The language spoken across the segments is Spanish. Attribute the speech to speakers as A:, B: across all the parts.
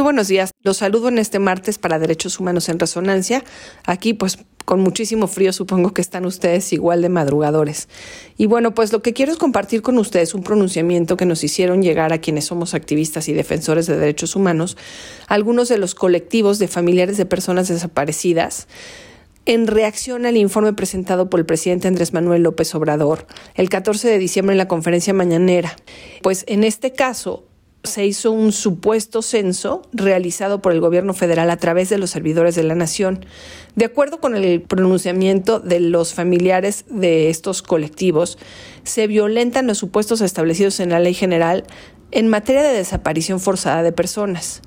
A: Muy buenos días. Los saludo en este martes para Derechos Humanos en Resonancia. Aquí, pues, con muchísimo frío, supongo que están ustedes igual de madrugadores. Y bueno, pues lo que quiero es compartir con ustedes un pronunciamiento que nos hicieron llegar a quienes somos activistas y defensores de derechos humanos, algunos de los colectivos de familiares de personas desaparecidas en reacción al informe presentado por el presidente Andrés Manuel López Obrador el 14 de diciembre en la conferencia mañanera. Pues en este caso, se hizo un supuesto censo realizado por el gobierno federal a través de los servidores de la nación. De acuerdo con el pronunciamiento de los familiares de estos colectivos, se violentan los supuestos establecidos en la ley general en materia de desaparición forzada de personas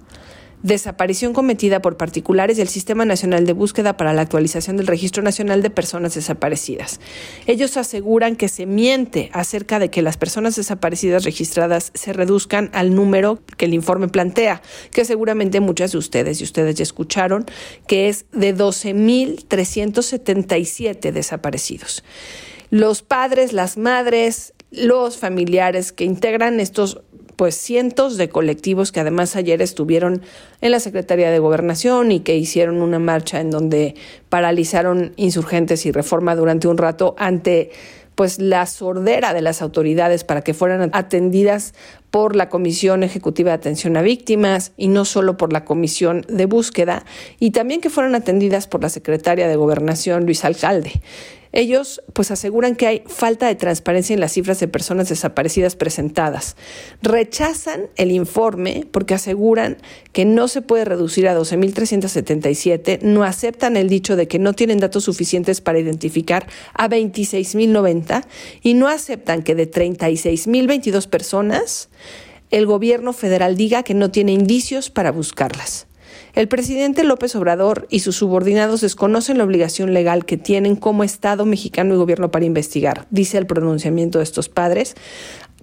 A: desaparición cometida por particulares del Sistema Nacional de Búsqueda para la actualización del Registro Nacional de Personas Desaparecidas. Ellos aseguran que se miente acerca de que las personas desaparecidas registradas se reduzcan al número que el informe plantea, que seguramente muchas de ustedes y ustedes ya escucharon, que es de 12.377 desaparecidos. Los padres, las madres, los familiares que integran estos pues cientos de colectivos que además ayer estuvieron en la Secretaría de Gobernación y que hicieron una marcha en donde paralizaron insurgentes y reforma durante un rato ante pues la sordera de las autoridades para que fueran atendidas por la Comisión Ejecutiva de Atención a Víctimas y no solo por la Comisión de Búsqueda, y también que fueran atendidas por la Secretaria de Gobernación, Luis Alcalde. Ellos pues aseguran que hay falta de transparencia en las cifras de personas desaparecidas presentadas. Rechazan el informe porque aseguran que no se puede reducir a 12.377, no aceptan el dicho de que no tienen datos suficientes para identificar a 26.090 y no aceptan que de 36.022 personas el gobierno federal diga que no tiene indicios para buscarlas. El presidente López Obrador y sus subordinados desconocen la obligación legal que tienen como Estado mexicano y gobierno para investigar, dice el pronunciamiento de estos padres.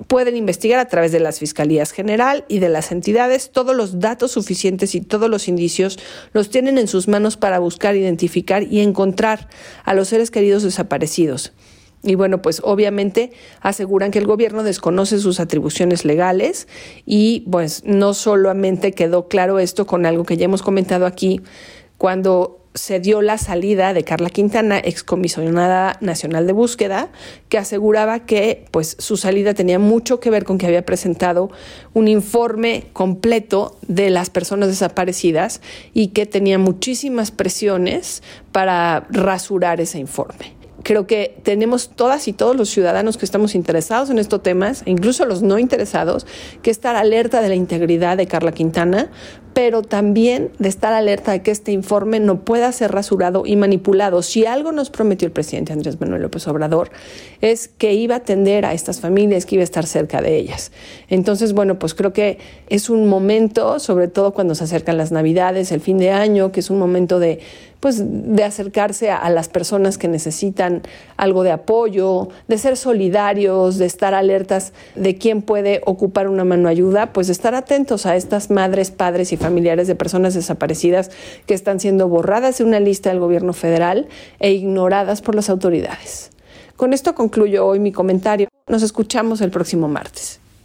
A: Pueden investigar a través de las fiscalías general y de las entidades. Todos los datos suficientes y todos los indicios los tienen en sus manos para buscar, identificar y encontrar a los seres queridos desaparecidos. Y bueno, pues obviamente aseguran que el gobierno desconoce sus atribuciones legales y pues no solamente quedó claro esto con algo que ya hemos comentado aquí cuando se dio la salida de Carla Quintana, excomisionada nacional de búsqueda, que aseguraba que pues su salida tenía mucho que ver con que había presentado un informe completo de las personas desaparecidas y que tenía muchísimas presiones para rasurar ese informe creo que tenemos todas y todos los ciudadanos que estamos interesados en estos temas, incluso los no interesados, que estar alerta de la integridad de Carla Quintana, pero también de estar alerta de que este informe no pueda ser rasurado y manipulado. Si algo nos prometió el presidente Andrés Manuel López Obrador es que iba a atender a estas familias, que iba a estar cerca de ellas. Entonces, bueno, pues creo que es un momento, sobre todo cuando se acercan las Navidades, el fin de año, que es un momento de pues de acercarse a, las personas que necesitan algo de apoyo, de ser solidarios, de estar alertas de quién puede ocupar una mano ayuda, pues estar atentos a estas madres, padres y familiares de personas desaparecidas que están siendo borradas de una lista del gobierno federal e ignoradas por las autoridades. Con esto concluyo hoy mi comentario. Nos escuchamos el próximo martes.